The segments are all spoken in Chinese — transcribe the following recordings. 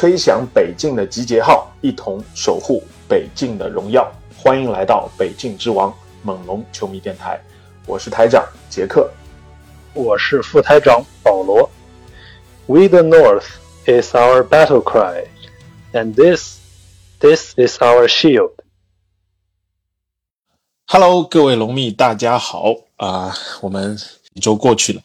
吹响北境的集结号，一同守护北境的荣耀。欢迎来到北境之王猛龙球迷电台，我是台长杰克。我是副台长保罗。We the North is our battle cry, and this, this is our shield. Hello，各位龙迷，大家好啊！我们一周过去了，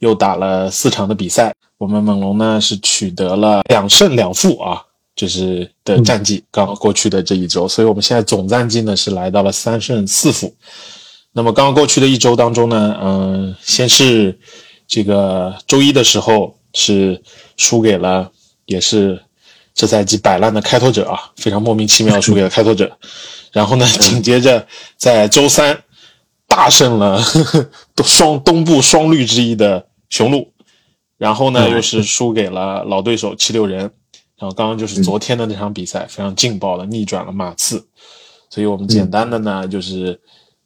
又打了四场的比赛，我们猛龙呢是取得了两胜两负啊，就是的战绩。刚刚过去的这一周，所以我们现在总战绩呢是来到了三胜四负。那么刚刚过去的一周当中呢，嗯，先是这个周一的时候是输给了，也是这赛季摆烂的开拓者啊，非常莫名其妙输给了开拓者。然后呢，紧接着在周三大胜了呵 呵双东部双绿之一的雄鹿，然后呢又是输给了老对手七六人。然后刚刚就是昨天的那场比赛，非常劲爆的逆转了马刺。所以我们简单的呢就是。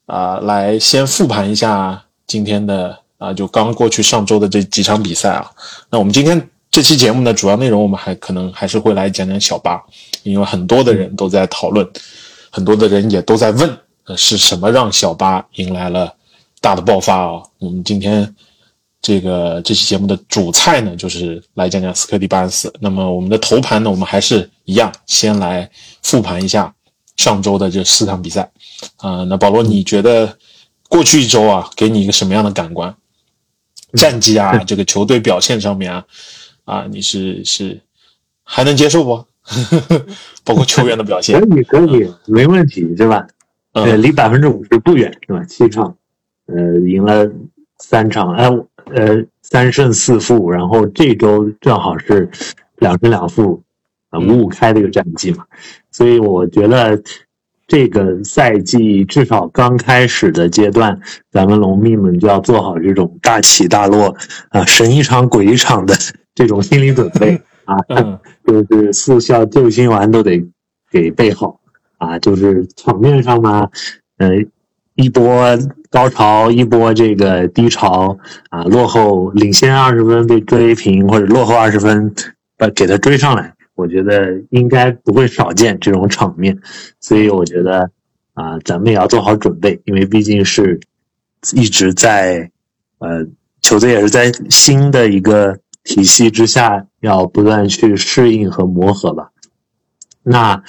啊、来先复盘一下今天的啊、就刚过去上周的这几场比赛啊。那我们今天这期节目呢，主要内容我们还可能还是会来讲讲小巴，因为很多的人都在讨论，很多的人也都在问，呃，是什么让小巴迎来了大的爆发啊？我们今天这个这期节目的主菜呢，就是来讲讲斯科蒂巴恩斯。那么我们的头盘呢，我们还是一样，先来复盘一下上周的这四场比赛。啊、那保罗，你觉得过去一周啊，给你一个什么样的感官？战绩啊，这个球队表现上面啊，啊，你是是还能接受不？包括球员的表现可，以可以，没问题，对吧？呃，嗯离百分之五十不远，是吧？七场，呃，赢了三场，哎，呃，三胜四负，然后这周正好是两胜两负，呃，五五开的一个战绩嘛，所以我觉得这个赛季至少刚开始的阶段，咱们龙迷们就要做好这种大起大落啊，神一场鬼一场的这种心理准备 啊。嗯 就是速效救心丸都得给备好啊，就是场面上嘛，呃，一波高潮，一波这个低潮啊，落后领先二十分被追平，或者落后二十分把给他追上来，我觉得应该不会少见这种场面，所以我觉得啊，咱们也要做好准备，因为毕竟是一直在呃球队也是在新的一个体系之下，要不断去适应和磨合吧。那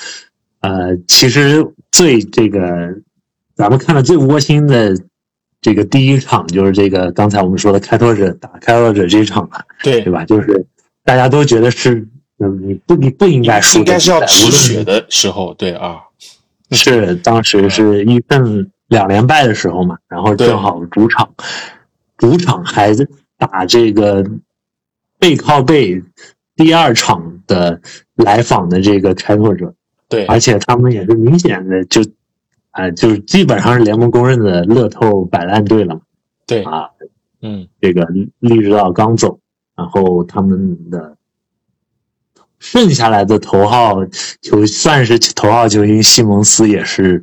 呃，其实最这个咱们看的最窝心的这个第一场，就是这个刚才我们说的开拓者打开拓者这一场了，对对吧？就是大家都觉得是，嗯，你不你不应该输的比赛，应该是要止无血的时候，对啊，是当时是一胜两连败的时候嘛，然后正好主场，主场还打这个背靠背第二场的来访的这个开拓者，对，而且他们也是明显的就，啊、就是基本上是联盟公认的乐透摆烂队了对，啊。嗯，这个利指导刚走，然后他们的剩下来的头号球算是头号球星西蒙斯也是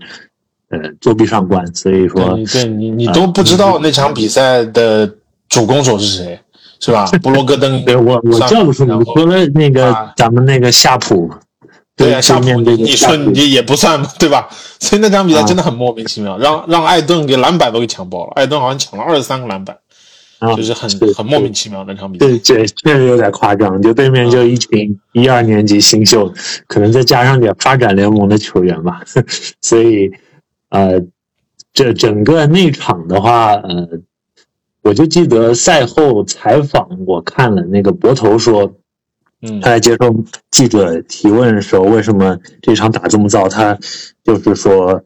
呃作弊上官，所以说对，对你你都不知道那场比赛的主攻手是谁，是吧？布罗戈登，对我我上叫不出名，除了那个啊咱们那个夏普，对啊，夏普对面你说你也不算嘛，对吧？所以那场比赛啊真的很莫名其妙，让让艾顿给篮板都给抢爆了，艾顿好像抢了二十三个篮板，啊就是很是很莫名其妙那场比赛。对，这确实有点夸张，就对面就一群一二年级新秀，可能再加上点发展联盟的球员吧，所以呃，这整个那场的话，呃，我就记得赛后采访，我看了那个博头说，他在接受记者提问的时候，为什么这场打这么糟？他就是说，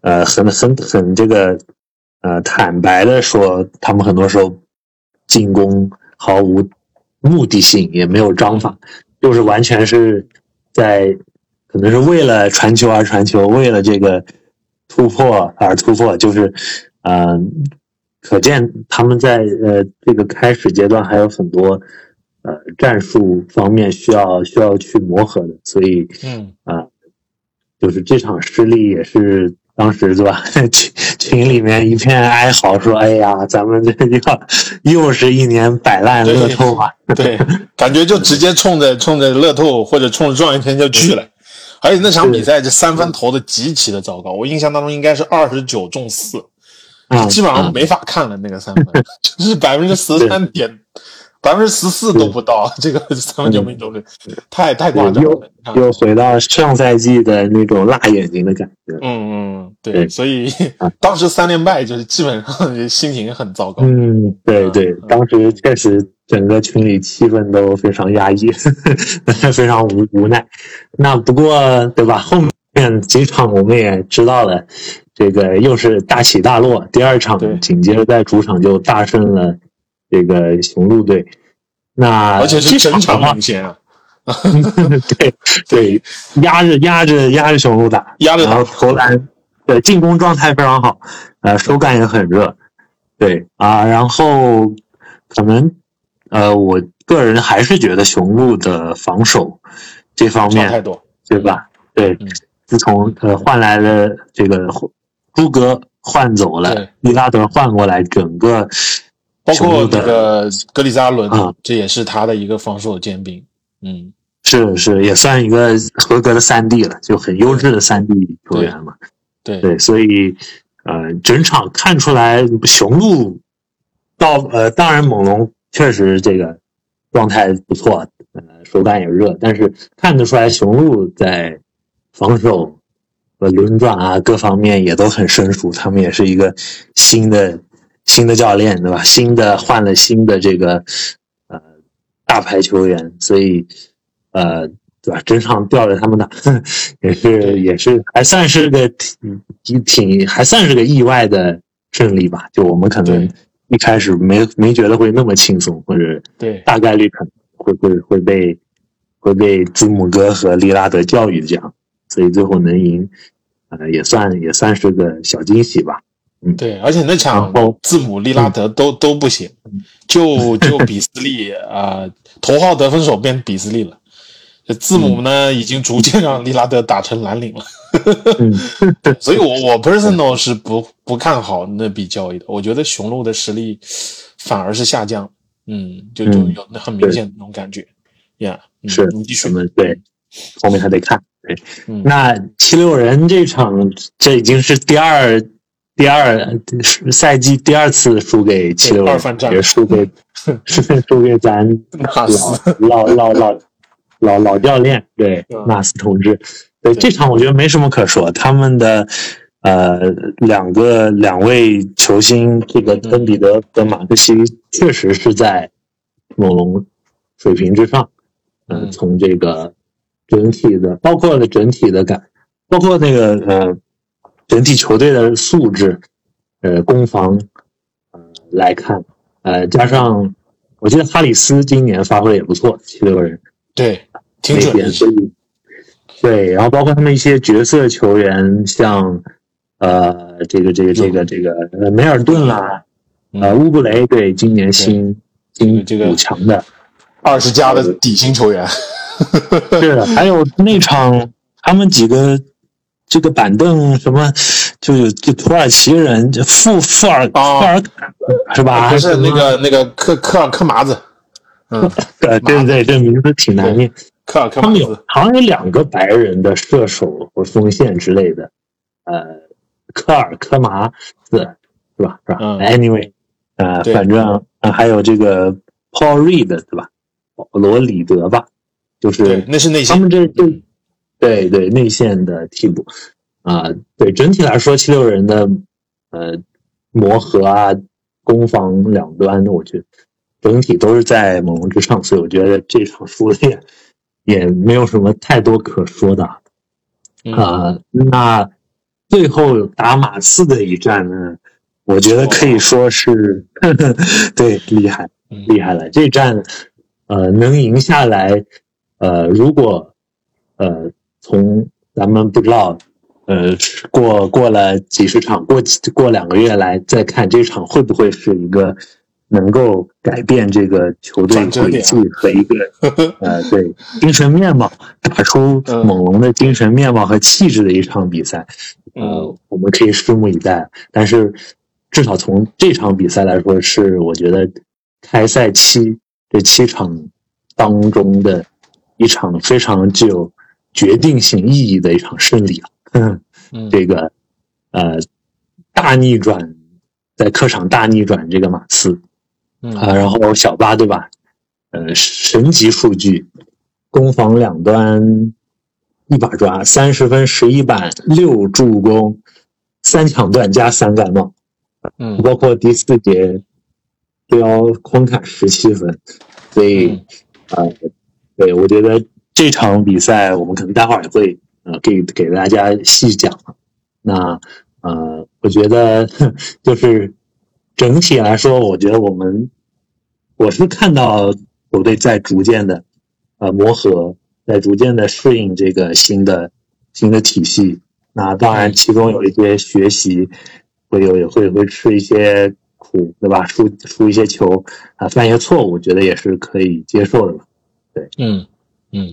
呃，很很很这个，呃，坦白的说，他们很多时候进攻毫无目的性，也没有章法，就是完全是在可能是为了传球而传球，为了这个突破而突破，就是嗯、呃可见他们在呃这个开始阶段还有很多呃战术方面需要需要去磨合的，所以嗯，啊、就是这场失利也是当时是吧？群群里面一片哀嚎，说：“哎呀，咱们这要又是一年摆烂乐透啊 对，感觉就直接冲着冲着乐透或者冲着状元签就去了。而且那场比赛这三分投的极其的糟糕，我印象当中应该是二十九中四，！”啊，基本上啊没法看了那个三分，就是百分之十三点，百分之十四都不到，这个三分球命中率太太夸张又了。你看又回到上赛季的那种辣眼睛的感觉。嗯嗯，对，对所以啊 当时三连败就是基本上 心情很糟糕。嗯，对嗯对嗯，当时确实整个群里气氛都非常压抑，非常无无奈。那不过对吧？后面几场我们也知道了，这个又是大起大落。第二场紧接着在主场就大胜了这个雄鹿队。那而且是整场领先啊，对对，压着压着压着雄鹿打，压着然后投篮对进攻状态非常好，呃，手感也很热，对啊，然后可能呃，我个人还是觉得雄鹿的防守这方面，差太多。对吧？对嗯，自从呃换来了这个朱格换走了对，利拉德换过来，整个包括雄鹿的那个格里扎伦啊，这也是他的一个防守尖兵。嗯，是是也算一个合格的三 D 了，就很优质的三 D 球员嘛。对对，所以呃，整场看出来雄鹿到呃，当然猛龙确实这个状态不错，呃，手感也热，但是看得出来雄鹿在防守和轮转啊各方面也都很生疏，他们也是一个新的新的教练，对吧？新的换了新的这个呃大牌球员，所以呃。对吧？整场吊着他们打，也是也是还算是个挺挺挺还算是个意外的胜利吧。就我们可能一开始没没觉得会那么轻松，或者对大概率可能会会会被会被字母哥和利拉德教育这样，所以最后能赢，呃，也算也算是个小惊喜吧。对，而且那场字母、利拉德都都不行，就就比斯利啊，头号得分手变比斯利了。这字母呢，已经逐渐让利拉德打成蓝领了。嗯，所以我 我 personal 是不不看好那笔交易的。我觉得雄鹿的实力反而是下降，嗯，就就有那很明显的那种感觉。呀，嗯是你继续咱。们对后面还得看。对，嗯那七六人这场这已经是第二第二赛季第二次输给七六人也输给是 输给咱纳斯。老老老老老老教练对嗯。纳斯同志。对对。这场我觉得没什么可说，他们的呃两个两位球星，这个嗯恩比德和马克西确实是在猛龙水平之上。呃，嗯。从这个整体的，包括了整体的感，包括那个呃整体球队的素质，呃攻防呃来看，呃加上我记得哈里斯今年发挥也不错，七六人对，挺准的。所以对，然后包括他们一些角色球员，像呃这个这个这个这个呃梅尔顿啦，呃乌布雷，对，今年新新这个补强的。二十加的底薪球员，是，还有那场他们几个这个板凳什么，就有就土耳其人，就富富尔哦。富尔是吧？不是那个那个科科尔科麻子，嗯，对，对对，这名字挺难念。科尔科他们有麻子，好像有两个白人的射手和锋线之类的，呃，科尔科麻子是吧？是吧、嗯。A n y w a y 呃，反正、呃、还有这个 Paul Reed 对吧？保罗里德吧，就是对，那是那些他，们这这对对内线的替补。啊、对整体来说，七六人的呃磨合啊，攻防两端，我觉得整体都是在猛龙之上，所以我觉得这场输了也也没有什么太多可说的啊、嗯，那最后打马刺的一战呢，我觉得可以说是 对厉害，厉害了。这战，呃，能赢下来，呃，如果，呃，从咱们不知道，呃，过过了几十场，过过两个月来再看这场，会不会是一个能够改变这个球队轨迹和一个 呃，对精神面貌，打出猛龙的精神面貌和气质的一场比赛？呃，我们可以拭目以待。但是。至少从这场比赛来说，是我觉得开赛期这七场当中的一场非常具有决定性意义的一场胜利啊！这个呃大逆转，在客场大逆转这个马刺。啊，然后小巴对吧？呃，神级数据，攻防两端一把抓，三十分十一板六助攻，三抢断加三盖帽。嗯，包括第四节都要狂砍十七分，所以呃，对我觉得这场比赛我们可能待会儿也会呃给给大家细讲。那呃，我觉得 就是整体来说，我觉得我们我是看到球队在逐渐的呃磨合，在逐渐的适应这个新的新的体系。那当然，其中有一些学习。会有也会会吃一些苦，对吧？输输一些球啊，犯一些错误，我觉得也是可以接受的吧。对，嗯嗯，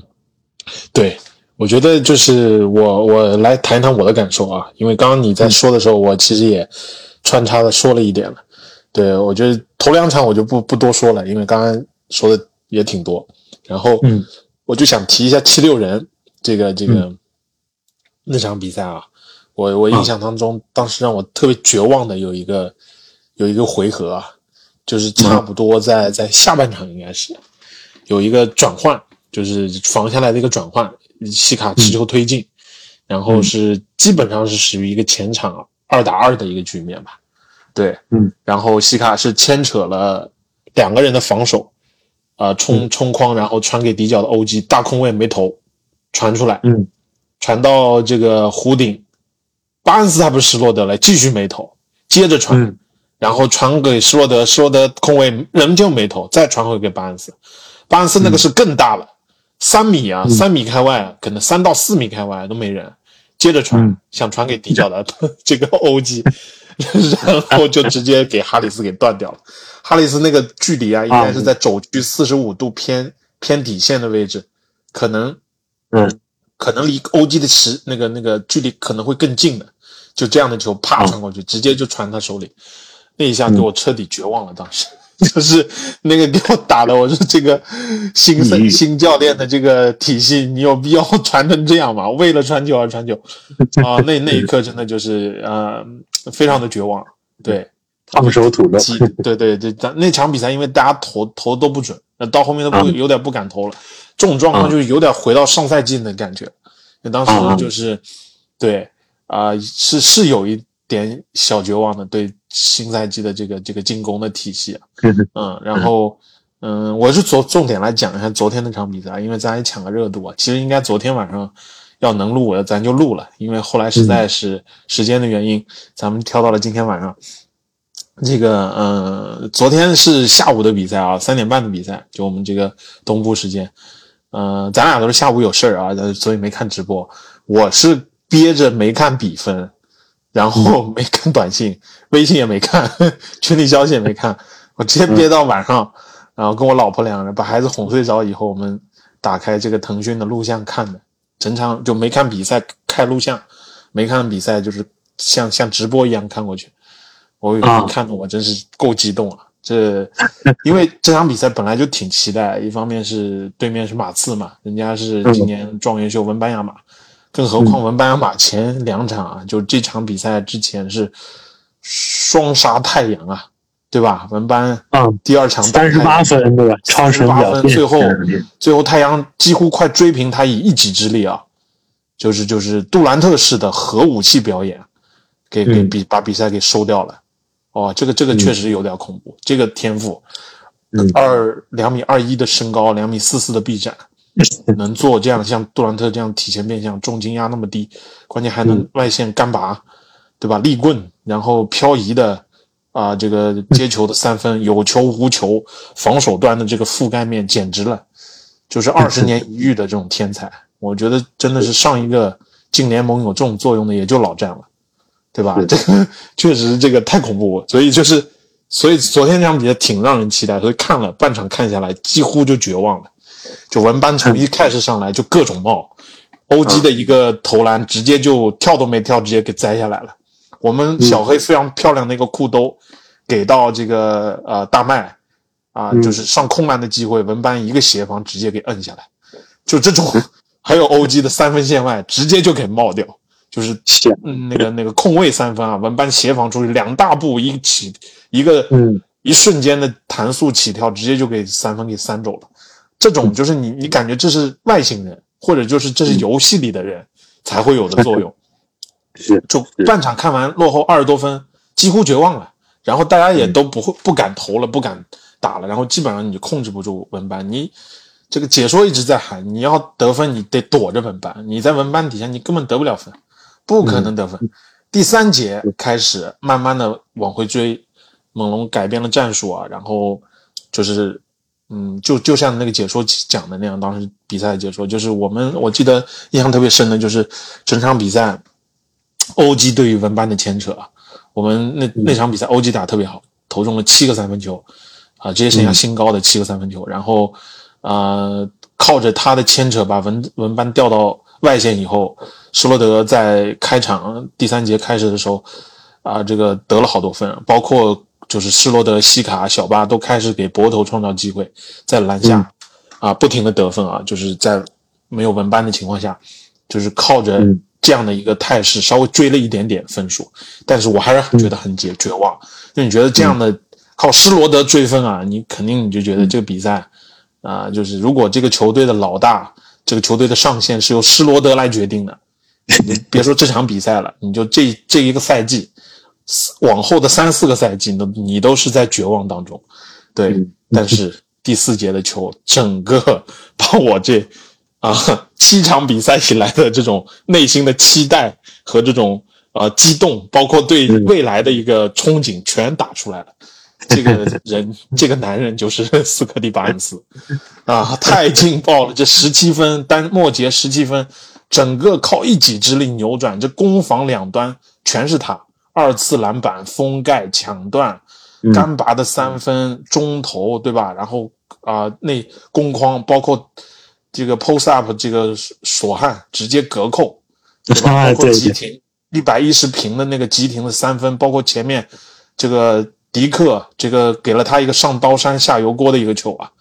对，我觉得就是我我来谈一谈我的感受啊，因为刚刚你在说的时候，我其实也穿插的说了一点了。对，我觉得头两场我就不不多说了，因为刚刚说的也挺多。然后，嗯，我就想提一下七六人这个这个那场比赛啊。我我印象当中，当时让我特别绝望的有一个有一个回合啊，就是差不多在在下半场应该是有一个转换，就是防下来的一个转换，西卡持球推进，然后是基本上是属于一个前场二打二的一个局面吧，对，嗯，然后西卡是牵扯了两个人的防守，啊冲冲框，然后传给底角的欧几大空位没投，传出来，嗯，传到这个弧顶。巴恩斯还不是施罗德了，继续没投，接着传，然后传给施罗德，施罗德空位仍旧没投，再传回给巴恩斯，巴恩斯那个是更大了，三米啊，三米开外，可能三到四米开外都没人，接着传，想传给底角的这个欧基，然后就直接给哈里斯给断掉了，哈里斯那个距离啊，应该是在肘距四十五度偏偏底线的位置，可能，嗯。可能离欧基的时那个那个距离可能会更近的，就这样的球啪传过去，直接就传他手里，那一下给我彻底绝望了。当时 就是那个给我打的，我说这个新新教练的这个体系，你有必要 传成这样吗？为了传球而传球啊！那那一刻真的就是呃，非常的绝望。对，烫手土豆。对对对，咱那场比赛因为大家投投都不准，那到后面都不有点不敢投了。这种状况就是有点回到上赛季的感觉，那当时就是，对啊，是是有一点小绝望的，对新赛季的这个这个进攻的体系啊，嗯，然后嗯，我是昨重点来讲一下昨天那场比赛，因为咱也抢个热度啊。其实应该昨天晚上要能录，咱就录了，因为后来实在是时间的原因，咱们挑到了今天晚上。这个嗯，昨天是下午的比赛啊，三点半的比赛，就我们这个东部时间。嗯，咱俩都是下午有事儿啊，所以没看直播。我是憋着没看比分，然后没看短信，微信也没看，群里消息也没看，我直接憋到晚上，然后跟我老婆两个人把孩子哄睡着以后，我们打开这个腾讯的录像看的，整场就没看比赛，开录像，没看比赛就是像像直播一样看过去。我看的我真是够激动啊！这，因为这场比赛本来就挺期待，一方面是对面是马刺嘛，人家是今年状元秀文班亚马，更何况文班亚马前两场啊，就这场比赛之前是双杀太阳啊，对吧？文班啊，第二场三十八分对吧？超神八分，最后最后太阳几乎快追平他以一己之力啊，就是就是杜兰特式的核武器表演，给给比把比赛给收掉了。哦，这个这个确实有点恐怖。这个天赋，二两米二一的身高，两米四四的臂展，能做这样像杜兰特这样体前变向，重金压那么低，关键还能外线干拔，对吧？立棍，然后漂移的啊，这个接球的三分有球无球，防守端的这个覆盖面简直了，就是二十年一遇的这种天才。我觉得真的是上一个进联盟有这种作用的也就老詹了，对吧？这个确实这个太恐怖，所以就是所以昨天这场比赛挺让人期待，所以看了半场看下来几乎就绝望了。就文班从一开始上来就各种冒，欧基的一个投篮直接就跳都没跳，直接给摘下来了。我们小黑非常漂亮的一个裤兜给到这个呃大麦啊，就是上空篮的机会，文班一个协防直接给摁下来，就这种。还有欧基的三分线外直接就给冒掉，就是嗯那个那个空位三分啊，文班协防出去两大步一起一个嗯一瞬间的弹速起跳，直接就给三分给三走了。这种就是你你感觉这是外星人，或者就是这是游戏里的人才会有的作用。是，就半场看完落后二十多分，几乎绝望了，然后大家也都不会不敢投了，不敢打了，然后基本上你控制不住文班，你这个解说一直在喊，你要得分你得躲着文班，你在文班底下你根本得不了分，不可能得分。第三节开始慢慢的往回追，猛龙改变了战术啊，然后就是。嗯，就就像那个解说讲的那样，当时比赛的解说就是我们，我记得印象特别深的就是整场比赛，欧基对于文班的牵扯啊，我们那那场比赛欧基打特别好，投中了七个三分球，啊，职业生涯新高的七个三分球，然后，呃，靠着他的牵扯把文文班调到外线以后，施罗德在开场第三节开始的时候，啊，这个得了好多分，包括。就是施罗德、西卡、小巴都开始给博头创造机会，在篮下啊不停的得分啊，就是在没有文班的情况下，就是靠着这样的一个态势稍微追了一点点分数，但是我还是觉得很绝绝望，就你觉得这样的靠施罗德追分啊，你肯定你就觉得这个比赛啊，就是如果这个球队的老大，这个球队的上限是由施罗德来决定的，你别说这场比赛了，你就这这一个赛季。往后的三四个赛季，都你都是在绝望当中，对。但是第四节的球，整个把我这啊 七场比赛以来的这种内心的期待和这种呃激动，包括对未来的一个憧憬，全打出来了。这个人，这个男人就是 斯科蒂巴恩斯啊，太劲爆了！这十七分单末节十七分，整个靠一己之力扭转，这攻防两端全是他。二次篮板、封盖、抢断、干拔的三分、中投，对吧？然后啊，那攻框包括这个 post up 这个索汉直接隔扣，对吧？包括急停一百一十平的那个急停的三分，包括前面这个迪克这个给了他一个上刀山下油锅的一个球啊，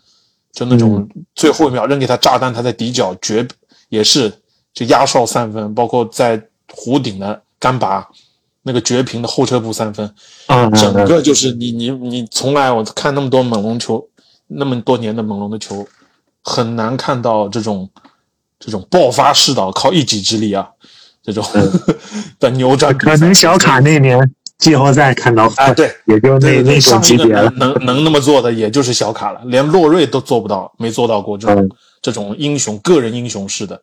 就那种最后一秒扔给他炸弹，他在底角绝也是就压哨三分，包括在弧顶的干拔。那个绝平的后撤步三分，啊，整个就是你你你从来我看那么多猛龙球，那么多年的猛龙的球，很难看到这种这种爆发式的靠一己之力啊，这种 的扭转。可能小卡那年季后赛看到啊，对，也就那那种级别了。能能那么做的也就是小卡了，连洛瑞都做不到，没做到过这种这种英雄个人英雄式的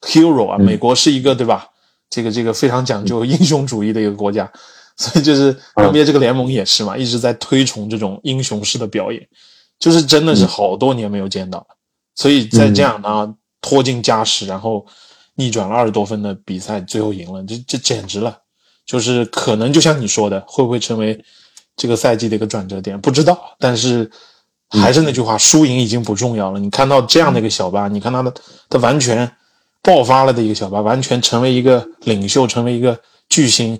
hero 啊。美国是一个对吧？这个这个非常讲究英雄主义的一个国家，所以就是 NBA 这个联盟也是嘛，一直在推崇这种英雄式的表演，就是真的是好多年没有见到了。所以在这样呢拖进加时，然后逆转了二十多分的比赛，最后赢了，这这简直了！就是可能就像你说的，会不会成为这个赛季的一个转折点？不知道，但是还是那句话，输赢已经不重要了。你看到这样的一个小巴，你看他的，他完全。爆发了的一个小巴，完全成为一个领袖，成为一个巨星，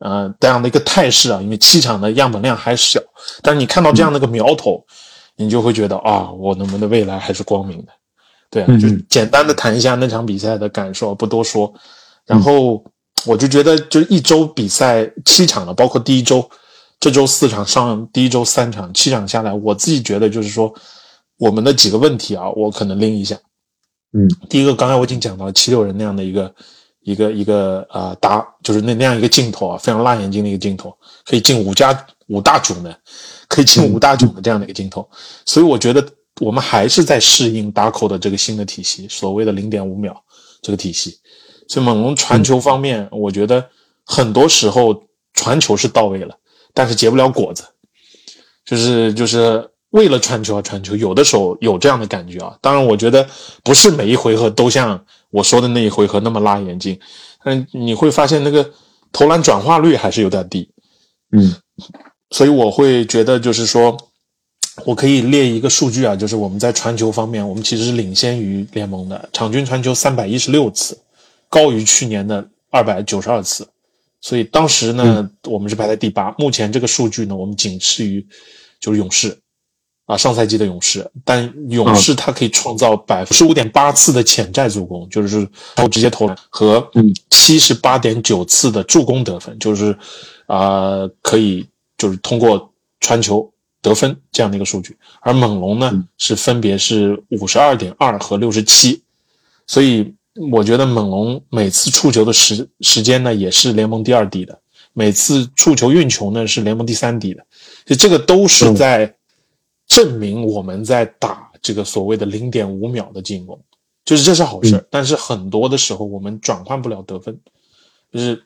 呃，这样的一个态势啊。因为七场的样本量还小，但是你看到这样的一个苗头，你就会觉得啊，我们的未来还是光明的。对啊，就简单的谈一下那场比赛的感受，不多说。然后我就觉得，就一周比赛七场了，包括第一周，这周四场上，第一周三场，七场下来，我自己觉得就是说，我们的几个问题啊，我可能拎一下。嗯，第一个，刚才我已经讲到七六人那样的一个一个一个啊打，就是那那样一个镜头啊，非常辣眼睛的一个镜头，可以进五加五大囧的，可以进五大囧的这样的一个镜头。所以我觉得我们还是在适应打口的这个新的体系，所谓的零点五秒这个体系。所以猛龙传球方面，我觉得很多时候传球是到位了，但是结不了果子，就是就是为了传球而传球，有的时候有这样的感觉啊。当然，我觉得不是每一回合都像我说的那一回合那么辣眼睛，但你会发现那个投篮转化率还是有点低，嗯，所以我会觉得就是说，我可以列一个数据啊，就是我们在传球方面，我们其实是领先于联盟的，场均传球三百一十六次，高于去年的二百九十二次。所以当时呢，我们是排在第八。目前这个数据呢，我们仅次于就是勇士啊，上赛季的勇士。但勇士他可以创造百分之五点八次的潜在助攻，就是投直接投篮和七十八点九次的助攻得分，就是啊可以就是通过传球得分这样的一个数据。而猛龙呢是分别是五十二点二和六十七，所以。我觉得猛龙每次触球的时时间呢，也是联盟第二低的；每次触球运球呢，是联盟第三低的。就这个都是在证明我们在打这个所谓的零点五秒的进攻，就是这是好事。但是很多的时候我们转换不了得分，就是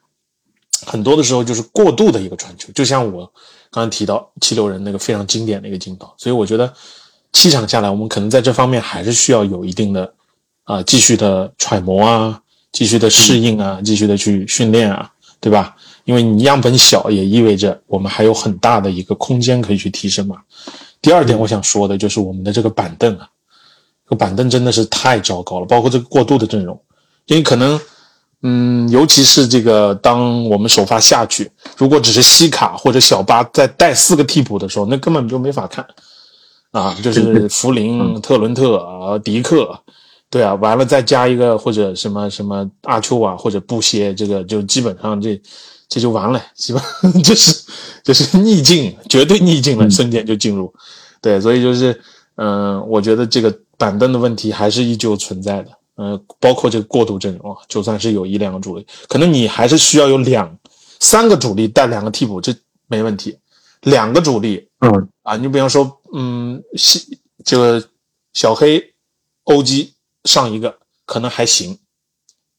很多的时候就是过度的一个传球。就像我刚刚提到七六人那个非常经典的一个镜头，所以我觉得七场下来，我们可能在这方面还是需要有一定的。啊，继续的揣摩啊，继续的适应啊，继续的去训练啊，对吧？因为你样本小，也意味着我们还有很大的一个空间可以去提升嘛。第二点，我想说的就是我们的这个板凳啊，这个板凳真的是太糟糕了，包括这个过渡的阵容，因为可能，嗯，尤其是这个当我们首发下去，如果只是西卡或者小巴再带四个替补的时候，那根本就没法看啊，就是福林、特伦特啊、迪克。对啊，完了再加一个或者什么什么阿丘啊，或者布歇，这个就基本上这这就完了，基本 就是就是逆境，绝对逆境了，瞬间就进入。对，所以就是嗯，我觉得这个板凳的问题还是依旧存在的。嗯，包括这个过渡阵容啊，就算是有一两个主力，可能你还是需要有两三个主力带两个替补，这没问题。两个主力，嗯啊，你比方说，嗯，西这个小黑欧基。上一个可能还行，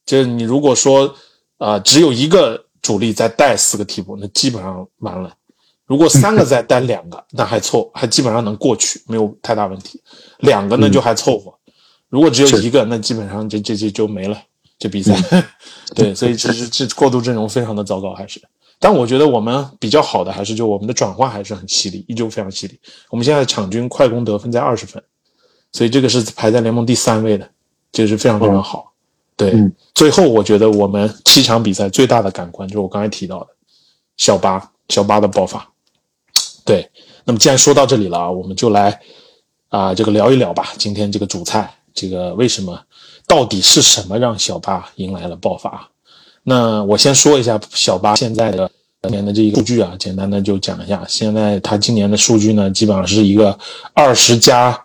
就是你如果说啊只有一个主力在带四个替补，那基本上完了。如果三个再带两个，那还凑，还基本上能过去，没有太大问题。两个呢就还凑合，如果只有一个，那基本上这这这就没了，这比赛。对，所以其实这过渡阵容非常的糟糕，还是。但我觉得我们比较好的还是就我们的转换还是很犀利，依旧非常犀利。我们现在场均快攻得分在二十分。所以这个是排在联盟第三位的，这个是非常非常好。对，最后我觉得我们七场比赛最大的感官就是我刚才提到的小巴小巴的爆发。对，那么既然说到这里了啊，我们就来啊这个聊一聊吧。今天这个主菜，这个为什么到底是什么让小巴迎来了爆发？那我先说一下小巴现在的今年的这一个数据啊，简单的就讲一下。现在他今年的数据呢，基本上是一个二十加。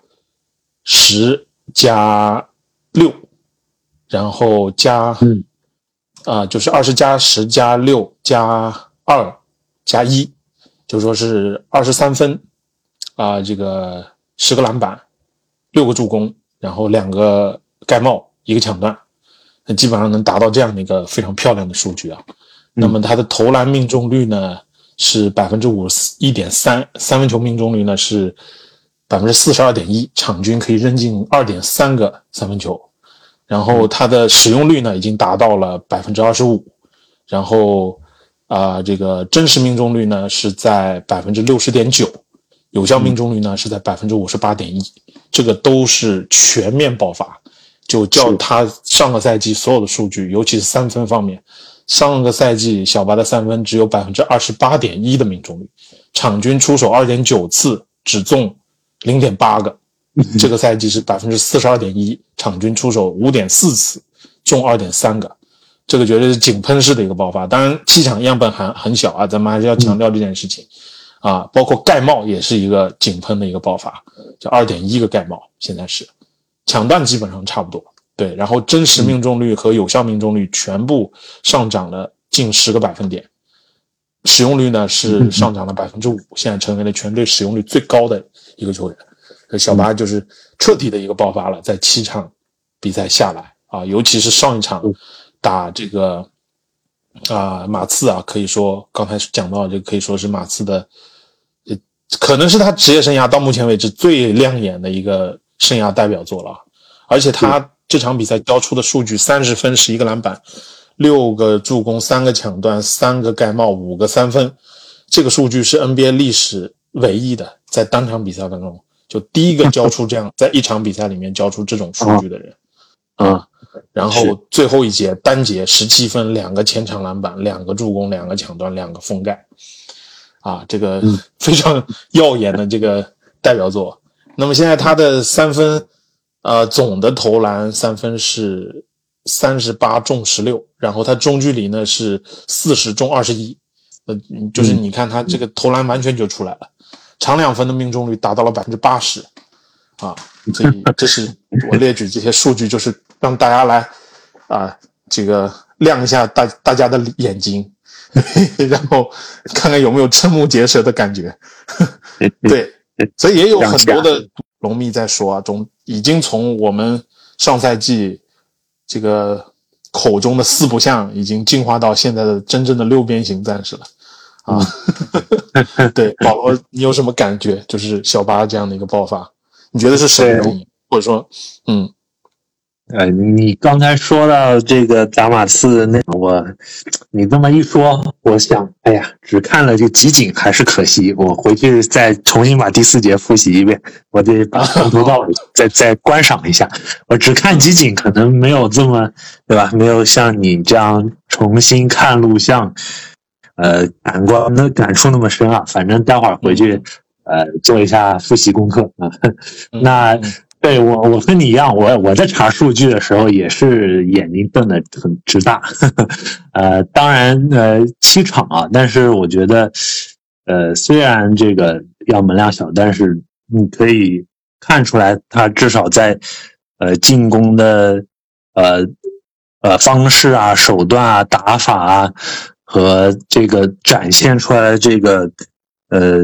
十加六，然后加，嗯，啊，就是二十加十加六加二加一，就说是二十三分，啊，这个十个篮板，六个助攻，然后两个盖帽，一个抢断，那基本上能达到这样的一个非常漂亮的数据啊。那么他的投篮命中率呢是百分之五十一点三，三分球命中率呢是。百分之四十二点一，场均可以扔进二点三个三分球，然后它的使用率呢已经达到了百分之二十五，然后啊这个真实命中率呢是在百分之六十点九，有效命中率呢是在百分之五十八点一，这个都是全面爆发，就叫他上个赛季所有的数据，尤其是三分方面，上个赛季小巴的三分只有百分之二十八点一的命中率，场均出手二点九次，只中。零点八个，这个赛季是百分之四十二点一，场均出手五点四次，中二点三个，这个绝对是井喷式的一个爆发。当然，气场样本还很小啊，咱们还是要强调这件事情啊。包括盖帽也是一个井喷的一个爆发，就二点一个盖帽，现在是抢断基本上差不多。对，然后真实命中率和有效命中率全部上涨了近十个百分点，使用率呢是上涨了百分之五，现在成为了全队使用率最高的。一个球员，这小巴就是彻底的一个爆发了，在七场比赛下来啊，尤其是上一场打这个啊，马刺啊，可以说刚才讲到这，可以说是马刺的，呃，可能是他职业生涯到目前为止最亮眼的一个生涯代表作了。而且他这场比赛交出的数据：三十分、十一个篮板、六个助攻、三个抢断、三个盖帽、五个三分。这个数据是 NBA 历史唯一的，在单场比赛当中就第一个交出这样 在一场比赛里面交出这种数据的人。啊，然后最后一节单节十七分，两个前场篮板，两个助攻，两个抢断，两个封盖，啊，这个 非常耀眼的这个代表作。那么现在他的三分，呃，总的投篮三分是三十八中十六，然后他中距离呢是四十中二十一，呃，就是你看他这个投篮完全就出来了，长两分的命中率达到了百分之八十，啊，所以这是我列举这些数据，就是。让大家来啊，这个亮一下大大家的眼睛，然后看看有没有瞠目结舌的感觉。对，所以也有很多的龙迷在说啊，中已经从我们上赛季这个口中的四不像，已经进化到现在的真正的六边形战士了啊。对，保罗，你有什么感觉？就是小巴这样的一个爆发，你觉得是什么原因？或者说，嗯。呃，你刚才说到这个达马刺那我，你这么一说，我想，哎呀，只看了这集锦还是可惜，我回去再重新把第四节复习一遍，我得把从头到尾再再观赏一下。我只看集锦可能没有这么，对吧？没有像你这样重新看录像，呃，感官的感触那么深啊。反正待会儿回去，呃，做一下复习功课啊。那。对我，我和你一样，我我在查数据的时候也是眼睛瞪得很直大。呃，当然，呃，七场啊，但是我觉得，呃，虽然这个要门量小，但是你可以看出来，他至少在呃进攻的呃呃方式啊、手段啊、打法啊和这个展现出来的这个呃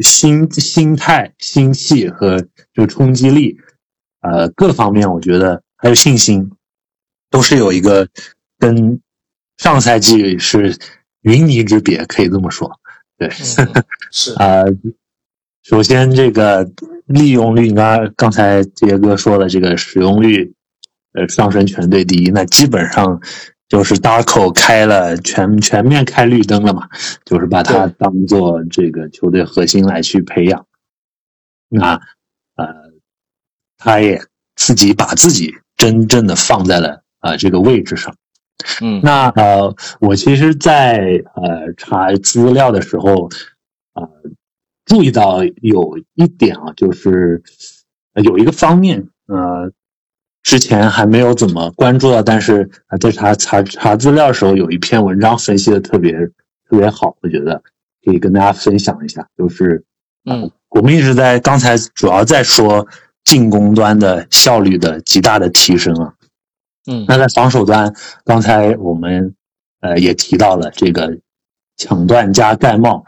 心心态、心气和这个冲击力。呃，各方面我觉得还有信心，都是有一个跟上赛季是云泥之别，可以这么说。对，是啊。首先，这个利用率，刚刚才杰哥说的这个使用率，呃，上升全队第一，那基本上就是 Darko 开了全全面开绿灯了嘛，就是把他当做这个球队核心来去培养。那呃。他也自己把自己真正的放在了啊这个位置上，嗯，那呃，我其实，在呃查资料的时候，啊，注意到有一点啊，就是有一个方面，呃，之前还没有怎么关注到，但是在查查查资料的时候，有一篇文章分析的特别特别好，我觉得可以跟大家分享一下，就是，嗯，我们一直在刚才主要在说。进攻端的效率的极大的提升啊，嗯，那在防守端，刚才我们呃也提到了这个抢断加盖帽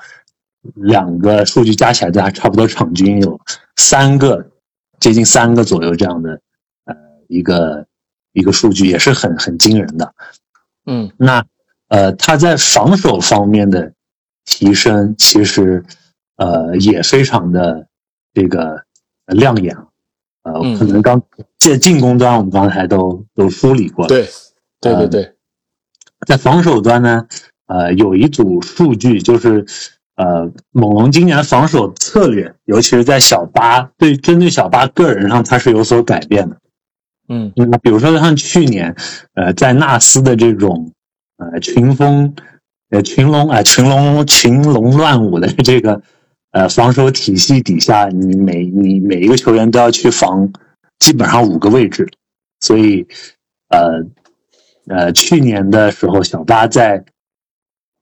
两个数据加起来，还差不多场均有三个，接近三个左右这样的呃一个一个数据，也是很很惊人的。嗯，那呃他在防守方面的提升，其实呃也非常的这个亮眼。呃，可能刚在进攻端，我们刚才都都梳理过了。对，对对对，在防守端呢，呃，有一组数据就是，呃，猛龙今年防守策略，尤其是在小巴对针对小巴个人上，它是有所改变的。嗯，那比如说像去年，呃，在纳斯的这种呃群风，呃群龙啊群龙群龙乱舞的这个。呃，防守体系底下，你每你每一个球员都要去防，基本上五个位置，所以，呃，呃，去年的时候，小巴在，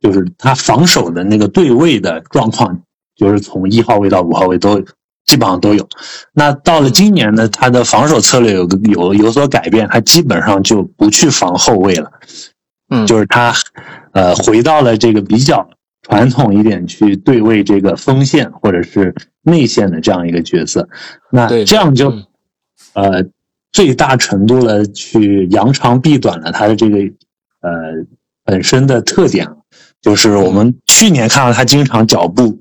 就是他防守的那个对位的状况，就是从一号位到五号位都基本上都有。那到了今年呢，他的防守策略有个有有所改变，他基本上就不去防后卫了，嗯，就是他，呃，回到了这个比较。传统一点去对位这个锋线或者是内线的这样一个角色，那这样就呃最大程度的去扬长避短了他的这个呃本身的特点，就是我们去年看到他经常脚步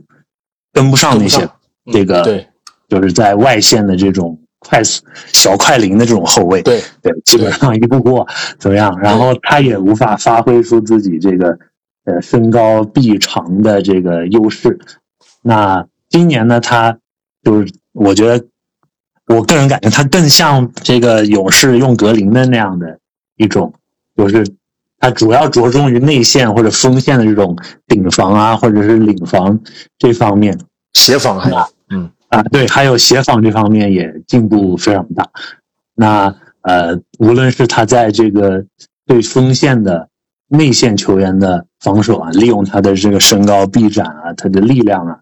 跟不上那些这个，对，就是在外线的这种快速小快灵的这种后卫，对。对，基本上一步过怎么样？然后他也无法发挥出自己这个呃身高臂长的这个优势。那今年呢，他就是我觉得。我个人感觉他更像这个勇士用格林的那样的一种，就是他主要着重于内线或者锋线的这种顶防啊，或者是领防这方面，协防还嗯啊对，还有协防这方面也进步非常大。那呃，无论是他在这个对锋线的内线球员的防守啊，利用他的这个身高臂展啊，他的力量啊，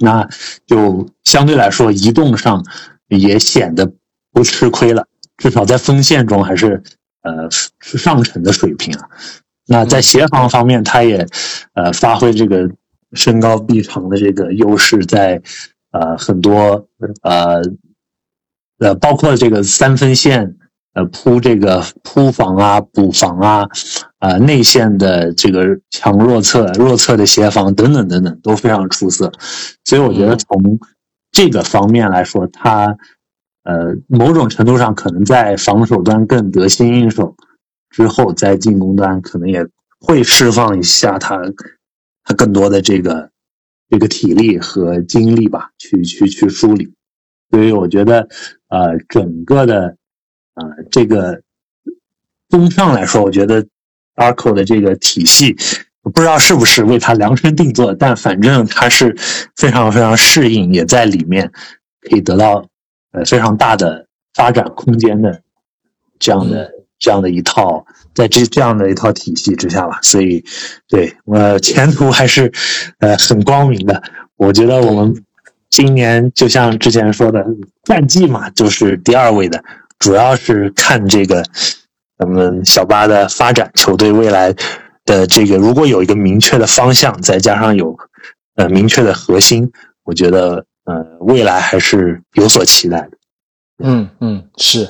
那就相对来说移动上。也显得不吃亏了，至少在锋线中还是呃是上乘的水平啊。那在协防方面，他也呃发挥这个身高臂长的这个优势，在呃很多呃呃包括这个三分线呃铺这个铺防啊、补防啊、啊内线的这个强弱侧、弱侧的协防等等等等都非常出色，所以我觉得从。这个方面来说，他呃，某种程度上可能在防守端更得心应手，之后在进攻端可能也会释放一下他他更多的这个这个体力和精力吧，去去去梳理。所以我觉得，呃，整个的啊这个综上来说，我觉得 Arco 的这个体系。不知道是不是为他量身定做，但反正他是非常非常适应，也在里面可以得到呃非常大的发展空间的这样的这样的一套，在这这样的一套体系之下吧，所以对我前途还是呃很光明的。我觉得我们今年就像之前说的战绩嘛，就是第二位的，主要是看这个咱们小巴的发展，球队未来。的这个，如果有一个明确的方向，再加上有呃明确的核心，我觉得呃未来还是有所期待的。嗯嗯，是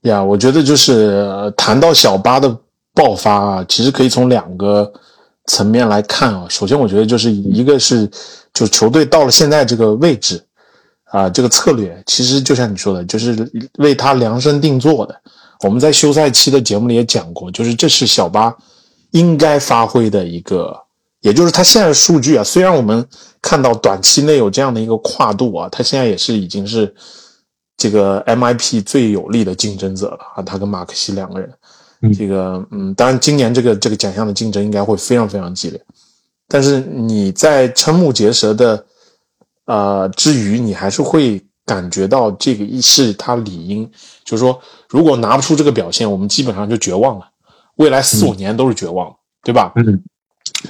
呀，我觉得就是谈到小巴的爆发啊，其实可以从两个层面来看啊。首先，我觉得就是一个是，就球队到了现在这个位置啊，这个策略其实就像你说的，就是为他量身定做的。我们在休赛期的节目里也讲过，就是这是小巴。应该发挥的一个，也就是他现在数据啊，虽然我们看到短期内有这样的一个跨度啊，他现在也是已经是这个 MIP 最有力的竞争者了啊，他跟马克西两个人，这个嗯，当然今年这个这个奖项的竞争应该会非常非常激烈，但是你在瞠目结舌的呃之余，你还是会感觉到这个是他理应，就是说如果拿不出这个表现，我们基本上就绝望了。未来四五年都是绝望，对吧？嗯，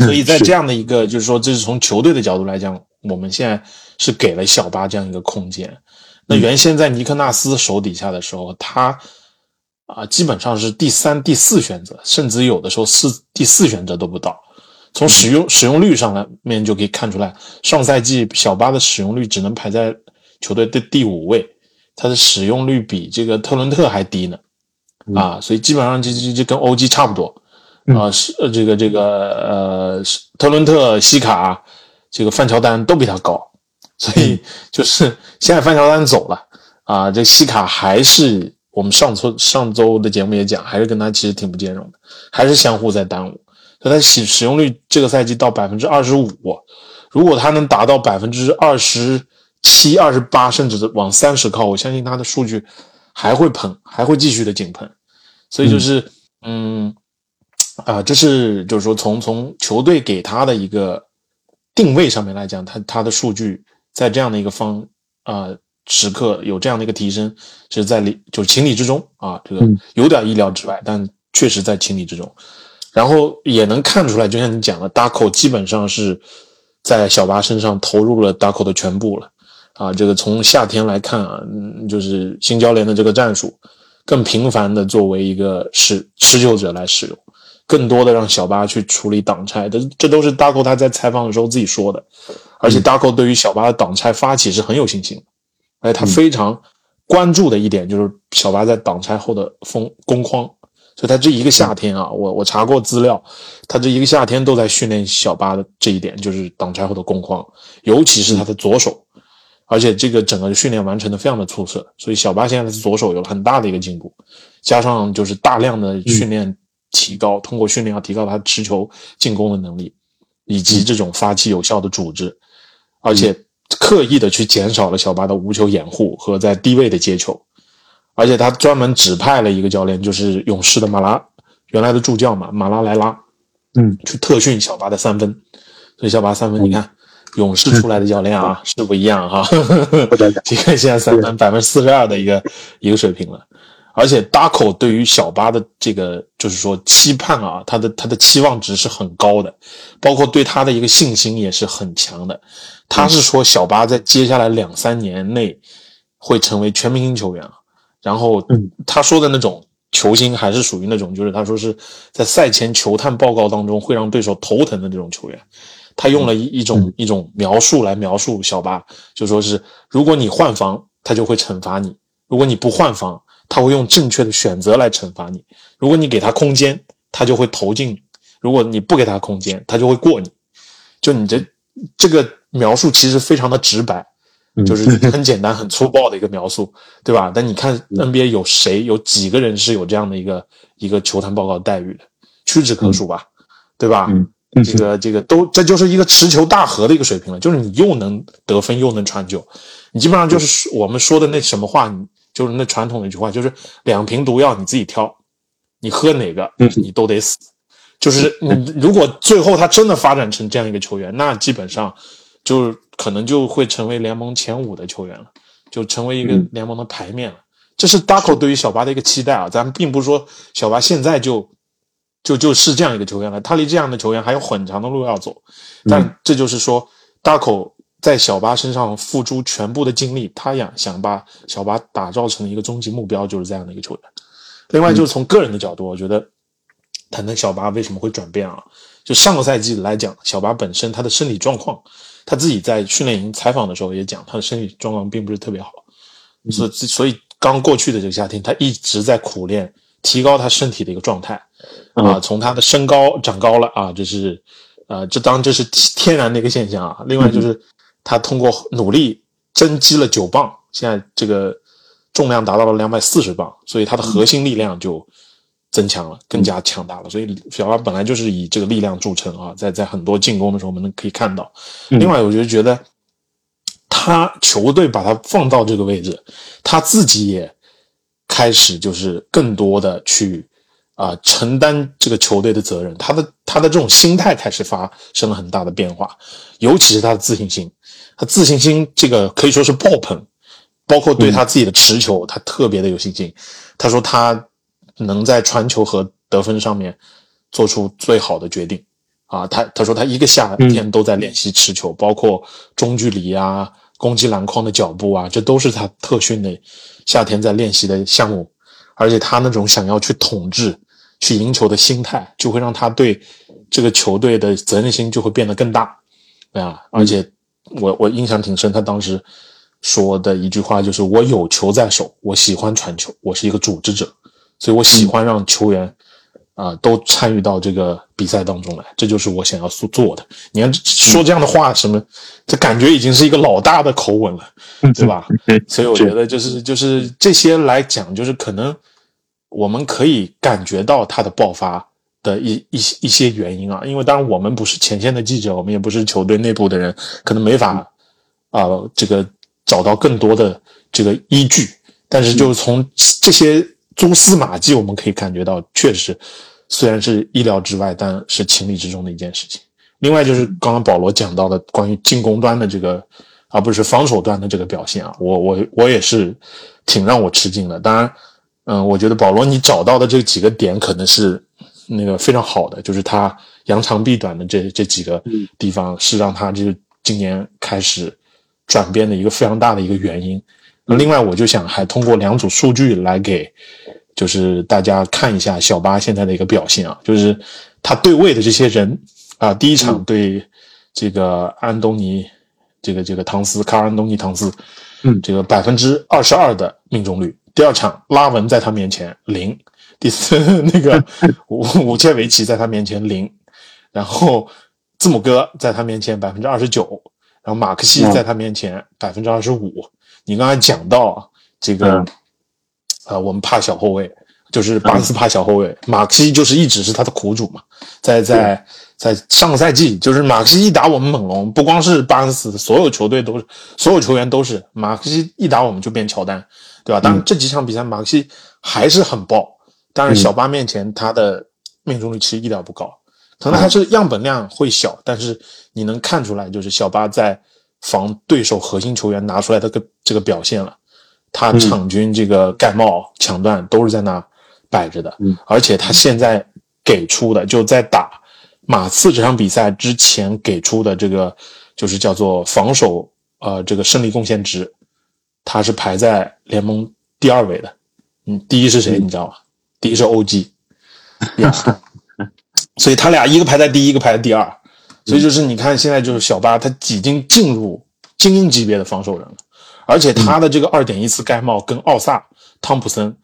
所以在这样的一个，就是说，这是从球队的角度来讲，我们现在是给了小巴这样一个空间。那原先在尼克纳斯手底下的时候，他啊基本上是第三、第四选择，甚至有的时候四第四选择都不到。从使用使用率上来面就可以看出来，上赛季小巴的使用率只能排在球队的第五位，他的使用率比这个特伦特还低呢。啊，所以基本上就就就跟欧 g 差不多，啊，是呃这个这个呃特伦特、西卡，这个范乔丹都比他高，所以就是现在范乔丹走了啊，这西卡还是我们上周上周的节目也讲，还是跟他其实挺不兼容的，还是相互在耽误，所以他使使用率这个赛季到百分之二十五，如果他能达到百分之二十七、二十八，甚至往三十靠，我相信他的数据还会喷，还会继续的井喷。所以就是，嗯，啊，这是就是说，从从球队给他的一个定位上面来讲，他他的数据在这样的一个方啊时刻有这样的一个提升，是在理就是情理之中啊，这个有点意料之外，但确实在情理之中。然后也能看出来，就像你讲的，，Daco 基本上是在小巴身上投入了 Daco 的全部了啊。这个从夏天来看啊，嗯，就是新教练的这个战术。更频繁的作为一个持持久者来使用，更多的让小巴去处理挡拆，这这都是 Daco 他在采访的时候自己说的。而且 Daco 对于小巴的挡拆发起是很有信心的，而且他非常关注的一点就是小巴在挡拆后的封攻框，所以他这一个夏天啊，我我查过资料，他这一个夏天都在训练小巴的这一点，就是挡拆后的攻框，尤其是他的左手，而且这个整个训练完成的非常的出色，所以小巴现在的左手有了很大的一个进步，加上就是大量的训练提高，通过训练要提高他持球进攻的能力，以及这种发起有效的组织，而且刻意的去减少了小巴的无球掩护和在低位的接球。而且他专门指派了一个教练，就是勇士的马拉原来的助教嘛，马拉莱拉，嗯，去特训小巴的三分。所以小巴三分，你看勇士出来的教练啊，是不一样哈。啊，你看现在三分百分之四十二的一个一个水平了。而且 Darko 对于小巴的这个就是说期盼啊，他的他的期望值是很高的，包括对他的一个信心也是很强的。他是说小巴在接下来两三年内会成为全明星球员啊。然后，他说的那种球星还是属于那种，就是他说是在赛前球探报告当中会让对手头疼的这种球员。他用了一一种一种描述来描述小巴，就说是如果你换防，他就会惩罚你；如果你不换防，他会用正确的选择来惩罚你；如果你给他空间，他就会投进；如果你不给他空间，他就会过你。就你这这个描述其实非常的直白。就是很简单、很粗暴的一个描述，对吧？但你看 NBA 有谁、有几个人是有这样的一个一个球探报告待遇的，屈指可数吧，对吧？这个这个都这就是一个持球大核的一个水平了，就是你又能得分又能传球，你基本上就是我们说的那什么话，你就是那传统的一句话，就是两瓶毒药你自己挑，你喝哪个你都得死。就是你如果最后他真的发展成这样一个球员，那基本上就是。可能就会成为联盟前五的球员了，就成为一个联盟的牌面了。这是 Darko 对于小巴的一个期待啊！咱们并不是说小巴现在就就就是这样一个球员了，他离这样的球员还有很长的路要走。但这就是说，Darko 在小巴身上付出全部的精力，他想想把小巴打造成一个终极目标，就是这样的一个球员。另外，就是从个人的角度，我觉得谈谈小巴为什么会转变啊？就上个赛季来讲，小巴本身他的身体状况。他自己在训练营采访的时候也讲，他的身体状况并不是特别好，所以所以刚过去的这个夏天，他一直在苦练，提高他身体的一个状态啊。从他的身高长高了啊，这是呃，这当然这是天然的一个现象啊。另外就是他通过努力增肌了九磅，现在这个重量达到了两百四十磅，所以他的核心力量就。增强了，更加强大了。所以小拉本来就是以这个力量著称啊，在在很多进攻的时候，我们能可以看到。另外，我就觉得他球队把他放到这个位置，他自己也开始就是更多的去啊承担这个球队的责任。他的他的这种心态开始发生了很大的变化，尤其是他的自信心，他自信心这个可以说是爆棚，包括对他自己的持球，他特别的有信心。他说他。能在传球和得分上面做出最好的决定啊！他他说他一个夏天都在练习持球，包括中距离啊、攻击篮筐的脚步啊，这都是他特训的夏天在练习的项目。而且他那种想要去统治、去赢球的心态，就会让他对这个球队的责任心就会变得更大啊！而且我我印象挺深，他当时说的一句话就是：“我有球在手，我喜欢传球，我是一个组织者。”所以我喜欢让球员啊都参与到这个比赛当中来，这就是我想要所做的。你看说这样的话，什么这感觉已经是一个老大的口吻了，对吧？所以我觉得就是就是这些来讲，就是可能我们可以感觉到他的爆发的一一一些原因啊。因为当然我们不是前线的记者，我们也不是球队内部的人，可能没法啊这个找到更多的这个依据。但是就是从这些。蛛丝马迹，我们可以感觉到，确实，虽然是意料之外，但是情理之中的一件事情。另外就是刚刚保罗讲到的关于进攻端的这个，而不是防守端的这个表现啊，我我我也是挺让我吃惊的。当然，嗯，我觉得保罗你找到的这几个点可能是那个非常好的，就是他扬长避短的这这几个地方是让他就是今年开始转变的一个非常大的一个原因。另外，我就想还通过两组数据来给，就是大家看一下小巴现在的一个表现啊，就是他对位的这些人啊，第一场对这个安东尼，这个这个唐斯，卡尔安东尼唐斯，嗯，这个百分之二十二的命中率。第二场拉文在他面前零，第四那个 武武切维奇在他面前零，然后字母哥在他面前百分之二十九，然后马克西在他面前百分之二十五。你刚才讲到这个，呃，我们怕小后卫，就是巴恩斯怕小后卫，马克西就是一直是他的苦主嘛。在在在上个赛季，就是马克西一打我们猛龙，不光是巴恩斯，所有球队都是，所有球员都是马克西一打我们就变乔丹，对吧？当然这几场比赛马克西还是很爆，但是小巴面前他的命中率其实一点不高，可能还是样本量会小，但是你能看出来，就是小巴在。防对手核心球员拿出来的个这个表现了，他场均这个盖帽抢断都是在那摆着的，而且他现在给出的就在打马刺这场比赛之前给出的这个就是叫做防守呃这个胜利贡献值，他是排在联盟第二位的，嗯，第一是谁你知道吗？第一是 OG，所以他俩一个排在第一，一个排在第二。所以就是你看，现在就是小巴，他已经进入精英级别的防守人了，而且他的这个二点一次盖帽跟奥萨、汤普森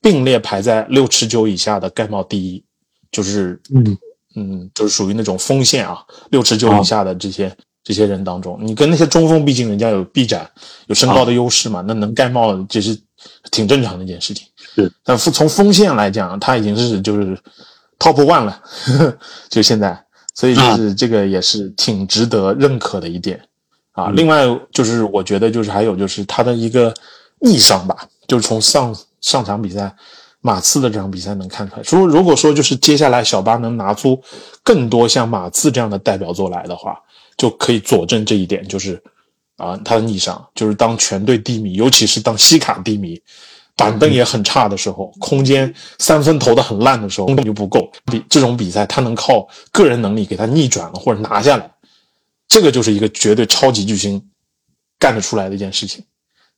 并列排在六尺九以下的盖帽第一，就是嗯。嗯，就是属于那种锋线啊，六尺九以下的这些这些人当中，你跟那些中锋，毕竟人家有臂展，有身高的优势嘛，那能盖帽这是挺正常的一件事情。是，但从锋线来讲，他已经是就是 top one 了，呵 呵就现在。所以就是这个也是挺值得认可的一点啊。另外就是我觉得就是还有就是他的一个逆商吧，就是从上上场比赛马刺的这场比赛能看出来。说如果说就是接下来小巴能拿出更多像马刺这样的代表作来的话，就可以佐证这一点，就是啊他的逆商，就是当全队低迷，尤其是当西卡低迷。板凳也很差的时候，空间三分投的很烂的时候，根本就不够。比这种比赛，他能靠个人能力给他逆转了或者拿下来，这个就是一个绝对超级巨星干得出来的一件事情，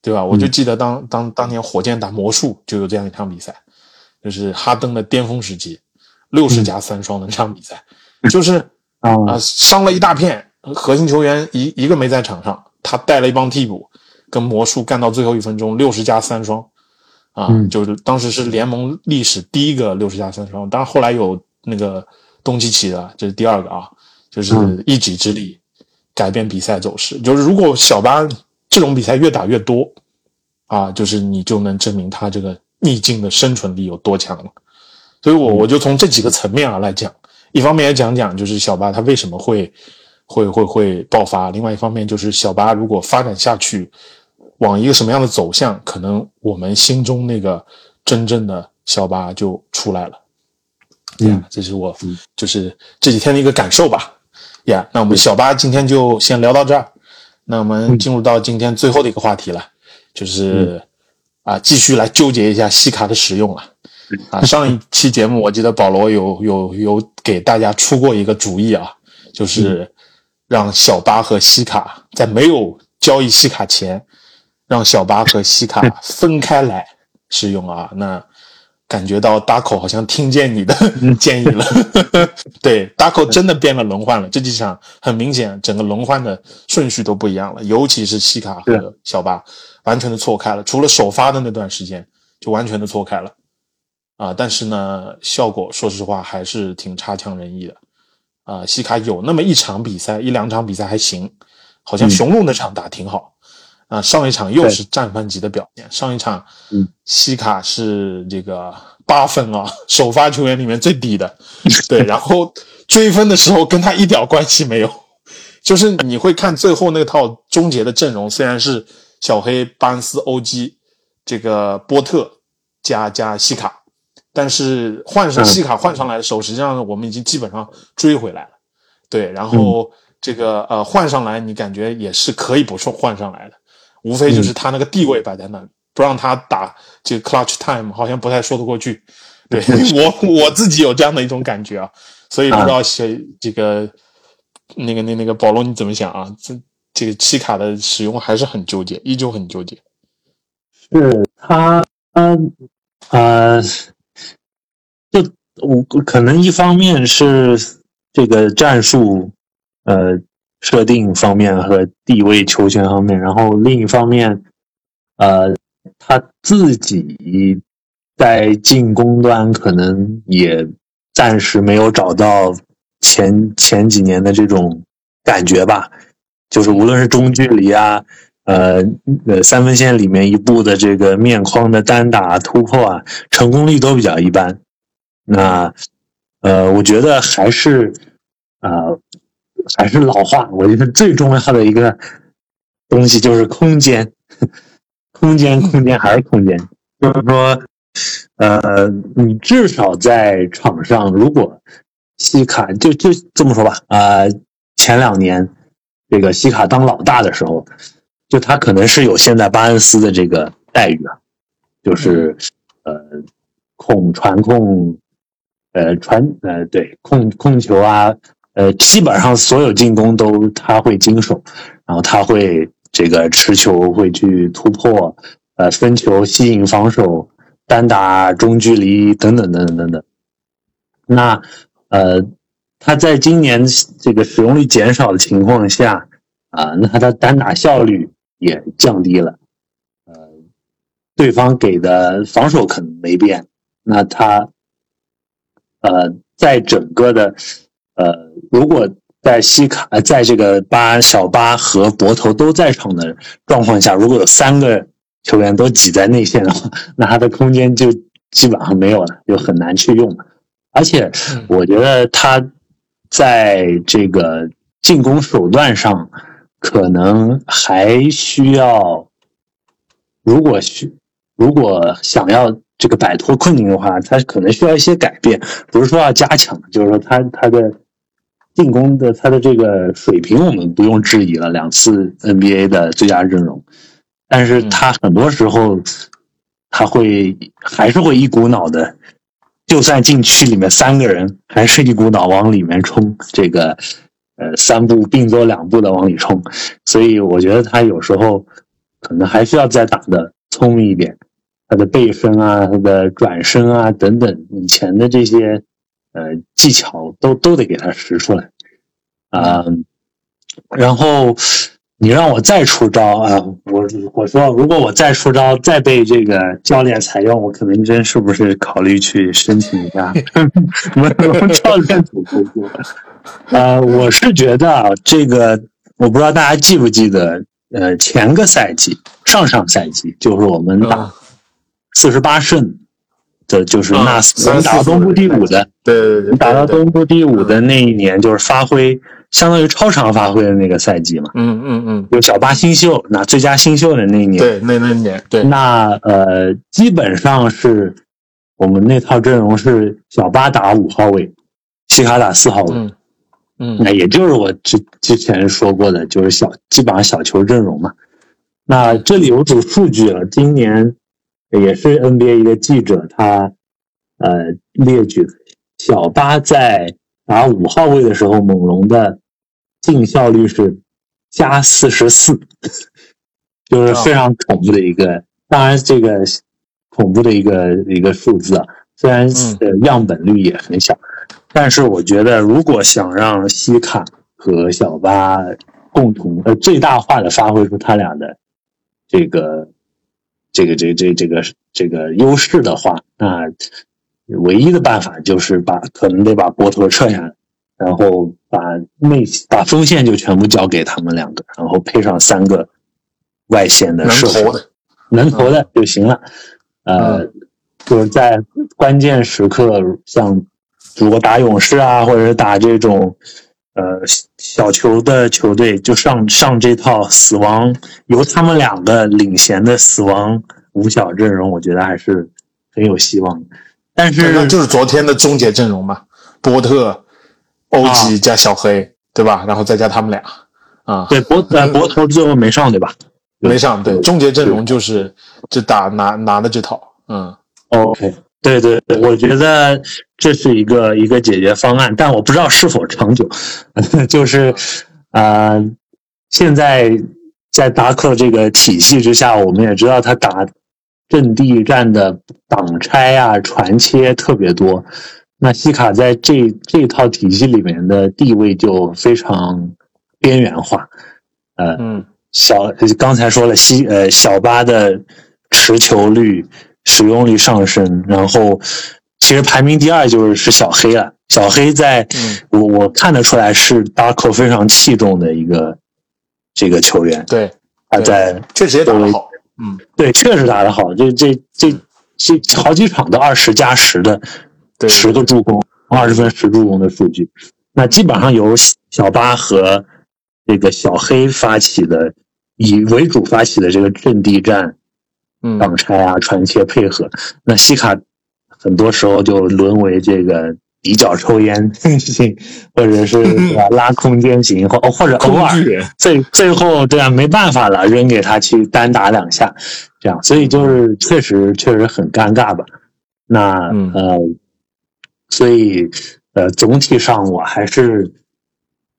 对吧？我就记得当当当年火箭打魔术就有这样一场比赛，就是哈登的巅峰时期，六十加三双的那场比赛，就是啊伤了一大片，核心球员一一个没在场上，他带了一帮替补，跟魔术干到最后一分钟，六十加三双。啊，就是当时是联盟历史第一个六十加三双，当然后来有那个东契奇的，这是第二个啊，就是一己之力改变比赛走势。就是如果小巴这种比赛越打越多，啊，就是你就能证明他这个逆境的生存力有多强了。所以，我我就从这几个层面啊来讲，一方面也讲讲就是小巴他为什么会会会会爆发，另外一方面就是小巴如果发展下去。往一个什么样的走向，可能我们心中那个真正的小巴就出来了。嗯，这是我就是这几天的一个感受吧。呀，那我们小巴今天就先聊到这儿。那我们进入到今天最后的一个话题了，就是啊，继续来纠结一下西卡的使用了。啊，上一期节目我记得保罗有有有给大家出过一个主意啊，就是让小巴和西卡在没有交易西卡前。让小巴和西卡分开来使用啊，那感觉到大口好像听见你的 建议了。对，大口真的变了轮换了。这几场很明显，整个轮换的顺序都不一样了，尤其是西卡和小巴完全的错开了。除了首发的那段时间，就完全的错开了啊。但是呢，效果说实话还是挺差强人意的啊。西卡有那么一场比赛，一两场比赛还行，好像雄鹿那场打挺好。啊，上一场又是战犯级的表现。上一场，嗯，西卡是这个八分啊，首发球员里面最低的。对，然后追分的时候跟他一点关系没有，就是你会看最后那套终结的阵容，虽然是小黑、巴恩斯、欧基，这个波特加加西卡，但是换上西卡换上来的时候，实际上我们已经基本上追回来了。对，然后这个呃换上来，你感觉也是可以不错换上来的。无非就是他那个地位摆在那里，不让他打这个 clutch time，好像不太说得过去。对 我我自己有这样的一种感觉啊，所以不知道谁这个那个那那个保罗你怎么想啊？这这个七卡的使用还是很纠结，依旧很纠结。是他呃，就我可能一方面是这个战术呃。设定方面和地位球权方面，然后另一方面，呃，他自己在进攻端可能也暂时没有找到前前几年的这种感觉吧，就是无论是中距离啊，呃呃三分线里面一步的这个面框的单打突破啊，成功率都比较一般。那呃，我觉得还是呃还是老话，我觉得最重要的一个东西就是空间，空间，空间还是空间，就是说。呃，你至少在场上，如果西卡就就这么说吧，啊，前两年这个西卡当老大的时候，就他可能是有现在巴恩斯的这个待遇啊，就是呃控传控，呃传呃对控控球啊，呃基本上所有进攻都他会经手，然后他会这个持球会去突破，呃分球吸引防守。单打、中距离等等等等等等，那呃，他在今年这个使用率减少的情况下啊，那他的单打效率也降低了。呃，对方给的防守可能没变，那他呃，在整个的呃，如果在西卡在这个巴小巴和博头都在场的状况下，如果有三个。球员都挤在内线的话，那他的空间就基本上没有了，就很难去用。而且，我觉得他在这个进攻手段上，可能还需要，如果需如果想要这个摆脱困境的话，他可能需要一些改变。不是说要加强，就是说他他的进攻的他的这个水平，我们不用质疑了。两次 NBA 的最佳阵容。但是他很多时候，他会还是会一股脑的，就算禁区里面三个人，还是一股脑往里面冲，这个呃三步并作两步的往里冲，所以我觉得他有时候可能还需要再打的聪明一点，他的背身啊，他的转身啊等等，以前的这些呃技巧都都得给他使出来啊，然后。你让我再出招啊！我我说，如果我再出招，再被这个教练采用，我可能真是不是考虑去申请一下我们 教练组工作？呃，我是觉得啊，这个我不知道大家记不记得，呃，前个赛季、上上赛季，就是我们打四十八胜的，就是那我们打到东部第五的，对对对，打到东部第五的那一年，就是发挥。相当于超常发挥的那个赛季嘛，嗯嗯嗯，有小巴新秀拿最佳新秀的那一年，对，那那年，对，那呃，基本上是我们那套阵容是小巴打五号位，西卡打四号位，嗯，那也就是我之之前说过的，就是小基本上小球阵容嘛。那这里有组数据了，今年也是 NBA 一个记者他呃列举小巴在打五号位的时候，猛龙的。净效率是加四十四，就是非常恐怖的一个。当然，这个恐怖的一个一个数字啊，虽然呃样本率也很小，但是我觉得，如果想让西卡和小巴共同呃最大化的发挥出他俩的这个这个这这这个这个优势的话，那唯一的办法就是把可能得把波头撤下来。然后把内把锋线就全部交给他们两个，然后配上三个外线的射手，能投的就行了。呃，就是在关键时刻，像如果打勇士啊，或者是打这种呃小球的球队，就上上这套死亡由他们两个领衔的死亡五小阵容，我觉得还是很有希望。但是就是昨天的终结阵容嘛，波特。欧吉加小黑，对吧？然后再加他们俩，啊，对，博呃博头最后没上，对吧？没上，对，终结阵容就是就打拿拿的这套，嗯，OK，对对对，我觉得这是一个一个解决方案，但我不知道是否长久，就是啊，现在在达克这个体系之下，我们也知道他打阵地战的挡拆啊、传切特别多。那西卡在这这套体系里面的地位就非常边缘化，呃，嗯，小刚才说了西呃小巴的持球率使用率上升，然后其实排名第二就是是小黑了。小黑在我我看得出来是 Darko 非常器重的一个这个球员，对，他在确实也打得好，嗯，对，确实打得好，这这这这好几场都二十加十的，对十个助攻，二十分十助攻的数据，那基本上由小巴和这个小黑发起的，以为主发起的这个阵地战。嗯，挡拆啊，传切配合，那西卡很多时候就沦为这个底角抽烟型，或者是 拉空间型，或或者偶尔最最后对啊没办法了，扔给他去单打两下，这样，所以就是确实确实很尴尬吧。那呃，所以呃总体上我还是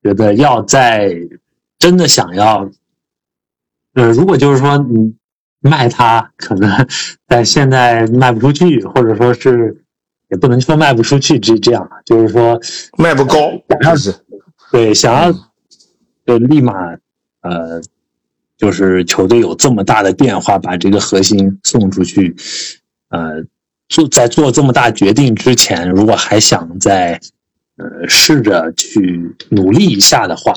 觉得要在真的想要，呃，如果就是说你。卖它可能在现在卖不出去，或者说是也不能说卖不出去，这这样就是说卖不高，是对想要就立马呃，就是球队有这么大的变化，把这个核心送出去，呃，做在做这么大决定之前，如果还想再呃试着去努力一下的话，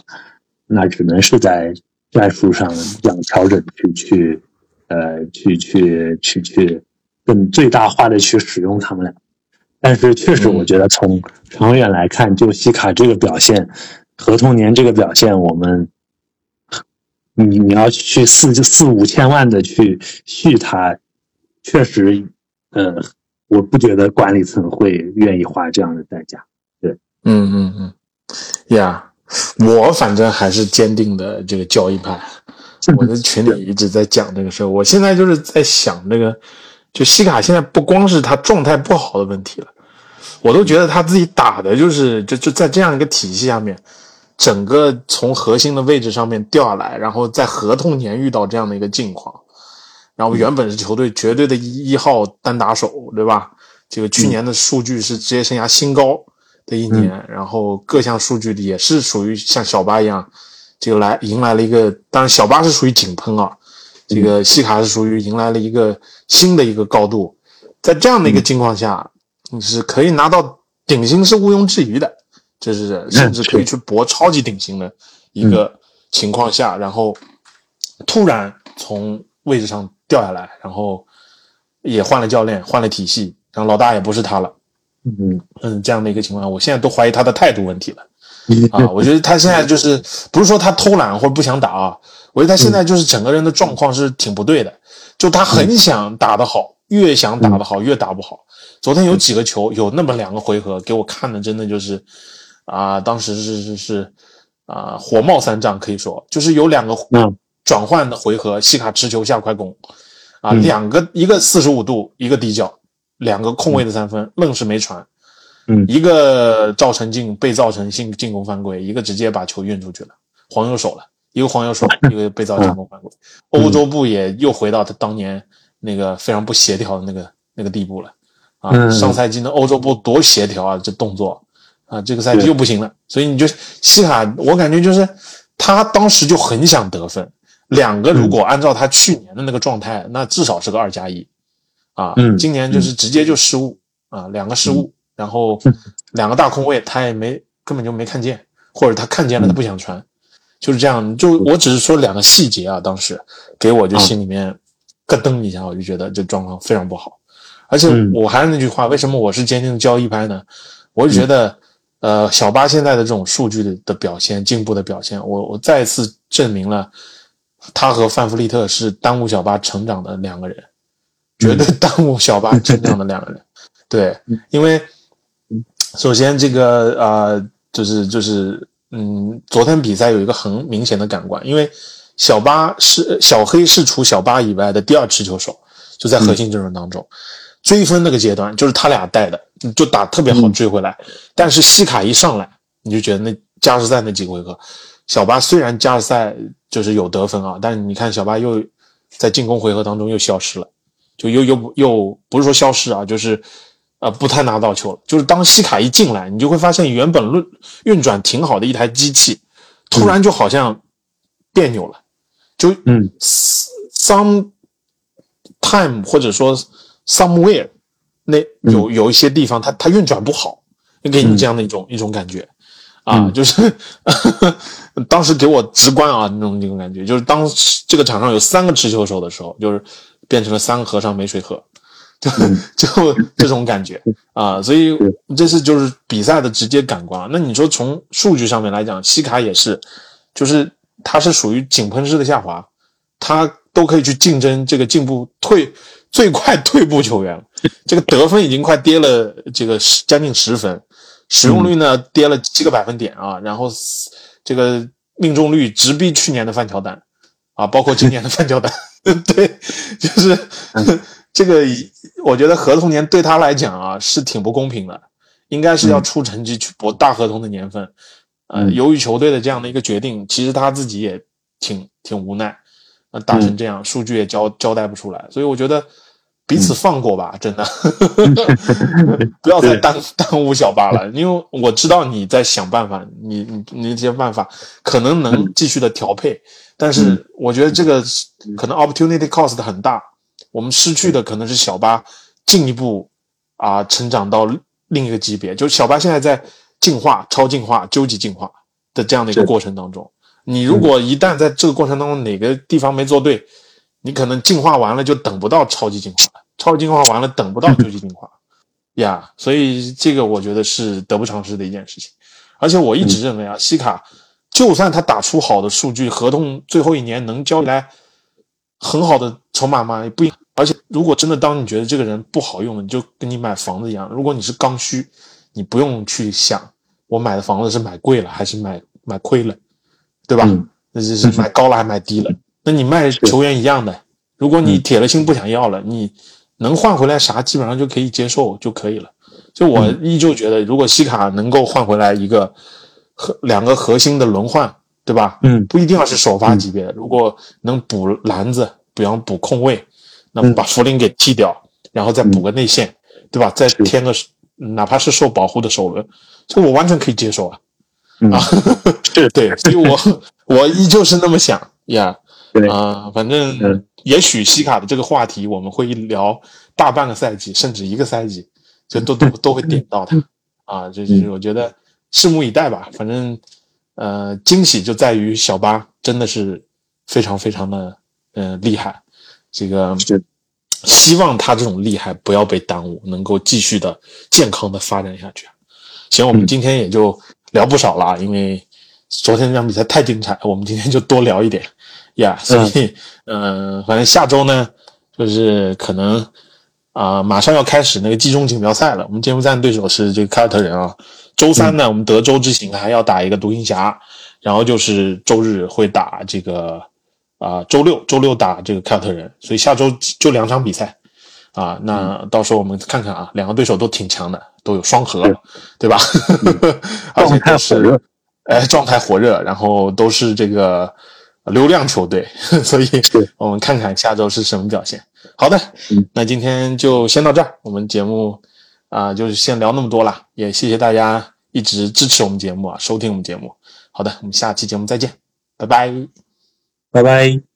那只能是在战术上这样调整去去。呃，去去去去，更最大化的去使用他们俩，但是确实，我觉得从长远来看，就西卡这个表现，合同年这个表现，我们，你你要去四四五千万的去续他，确实，呃，我不觉得管理层会愿意花这样的代价。对，嗯嗯嗯，呀，我反正还是坚定的这个交易派。我在群里一直在讲这个事儿，我现在就是在想这个，就西卡现在不光是他状态不好的问题了，我都觉得他自己打的就是就就在这样一个体系下面，整个从核心的位置上面掉下来，然后在合同年遇到这样的一个境况，然后原本是球队绝对的一一号单打手，对吧？这个去年的数据是职业生涯新高的一年，然后各项数据也是属于像小巴一样。这个来迎来了一个，当然小巴是属于井喷啊，这个西卡是属于迎来了一个新的一个高度，在这样的一个情况下，你是可以拿到顶薪是毋庸置疑的，就是甚至可以去搏超级顶薪的一个情况下，然后突然从位置上掉下来，然后也换了教练，换了体系，然后老大也不是他了，嗯。嗯，这样的一个情况，我现在都怀疑他的态度问题了。啊，我觉得他现在就是不是说他偷懒或者不想打啊，我觉得他现在就是整个人的状况是挺不对的，就他很想打得好，越想打得好越打不好。昨天有几个球，有那么两个回合给我看的，真的就是啊，当时是是是啊，火冒三丈，可以说就是有两个转换的回合，西卡持球下快攻啊，两个一个四十五度，一个底角，两个空位的三分，愣是没传。嗯，一个造成进被造成进进攻犯规，一个直接把球运出去了，黄油手了，一个黄油手，一个被造进攻犯规。欧洲部也又回到他当年那个非常不协调的那个那个地步了啊！上赛季的欧洲部多协调啊，这动作啊，这个赛季又不行了。所以你就西卡，我感觉就是他当时就很想得分，两个如果按照他去年的那个状态，那至少是个二加一啊。今年就是直接就失误啊，两个失误。然后两个大空位，他也没根本就没看见，或者他看见了，他不想传，就是这样。就我只是说两个细节啊，当时给我就心里面咯噔一下，我就觉得这状况非常不好。而且我还是那句话，为什么我是坚定的交易派呢？我就觉得，呃，小巴现在的这种数据的的表现、进步的表现，我我再次证明了他和范弗利特是耽误小巴成长的两个人，绝对耽误小巴成长的两个人。对，因为。首先，这个呃，就是就是，嗯，昨天比赛有一个很明显的感官，因为小巴是小黑是除小巴以外的第二持球手，就在核心阵容当中，追分那个阶段就是他俩带的，就打特别好追回来。但是西卡一上来，你就觉得那加时赛那几个回合，小巴虽然加时赛就是有得分啊，但是你看小巴又在进攻回合当中又消失了，就又又又不是说消失啊，就是。啊，不太拿到球了。就是当西卡一进来，你就会发现原本运运转挺好的一台机器，突然就好像别扭了。就嗯，some time 或者说 somewhere 那有有一些地方它它运转不好，给你这样的一种、一种感觉啊，就是 当时给我直观啊那种那种感觉，就是当这个场上有三个持球手的时候，就是变成了三个和尚没水喝。就 就这种感觉啊，所以这是就是比赛的直接感官。那你说从数据上面来讲，西卡也是，就是他是属于井喷式的下滑，他都可以去竞争这个进步退最快退步球员，这个得分已经快跌了这个十将近十分，使用率呢跌了七个百分点啊，然后这个命中率直逼去年的范乔丹啊，包括今年的范乔丹，对，就是。这个我觉得合同年对他来讲啊是挺不公平的，应该是要出成绩去搏大合同的年份。呃，由于球队的这样的一个决定，其实他自己也挺挺无奈。呃，打成这样，数据也交交代不出来，所以我觉得彼此放过吧，真的，不要再耽耽误小巴了。因为我知道你在想办法，你你你这些办法可能能继续的调配，但是我觉得这个可能 opportunity cost 很大。我们失去的可能是小巴进一步啊成长到另一个级别，就是小巴现在在进化、超进化、究极进化的这样的一个过程当中。你如果一旦在这个过程当中哪个地方没做对，你可能进化完了就等不到超级进化了，超级进化完了等不到究极进化呀。所以这个我觉得是得不偿失的一件事情。而且我一直认为啊，西卡就算他打出好的数据，合同最后一年能交来很好的筹码吗？也不一。而且，如果真的当你觉得这个人不好用了，你就跟你买房子一样。如果你是刚需，你不用去想我买的房子是买贵了还是买买亏了，对吧？那就是买高了还买低了。那你卖球员一样的，如果你铁了心不想要了，你能换回来啥，基本上就可以接受就可以了。就我依旧觉得，如果西卡能够换回来一个核两个核心的轮换，对吧？嗯，不一定要是首发级别的，如果能补篮子，比方补控卫。那么把福林给替掉，然后再补个内线，对吧？再添个哪怕是受保护的首轮，这我完全可以接受啊！啊，是对，所以我我依旧是那么想呀。啊，反正也许西卡的这个话题我们会聊大半个赛季，甚至一个赛季，就都都都会点到他啊。就是我觉得拭目以待吧。反正呃，惊喜就在于小巴真的是非常非常的嗯厉害。这个希望他这种厉害不要被耽误，能够继续的健康的发展下去。行，我们今天也就聊不少了，因为昨天这场比赛太精彩，我们今天就多聊一点呀。所以，嗯，反正下周呢，就是可能啊，马上要开始那个季中锦标赛了。我们揭幕战对手是这个凯尔特人啊。周三呢，我们德州之行还要打一个独行侠，然后就是周日会打这个。啊，周六周六打这个凯尔特人，所以下周就两场比赛，啊，那到时候我们看看啊，两个对手都挺强的，都有双核，对吧？而且都是，哎，状态火热，然后都是这个流量球队，所以我们看看下周是什么表现。好的，那今天就先到这儿，我们节目啊，就是先聊那么多了，也谢谢大家一直支持我们节目啊，收听我们节目。好的，我们下期节目再见，拜拜。拜拜。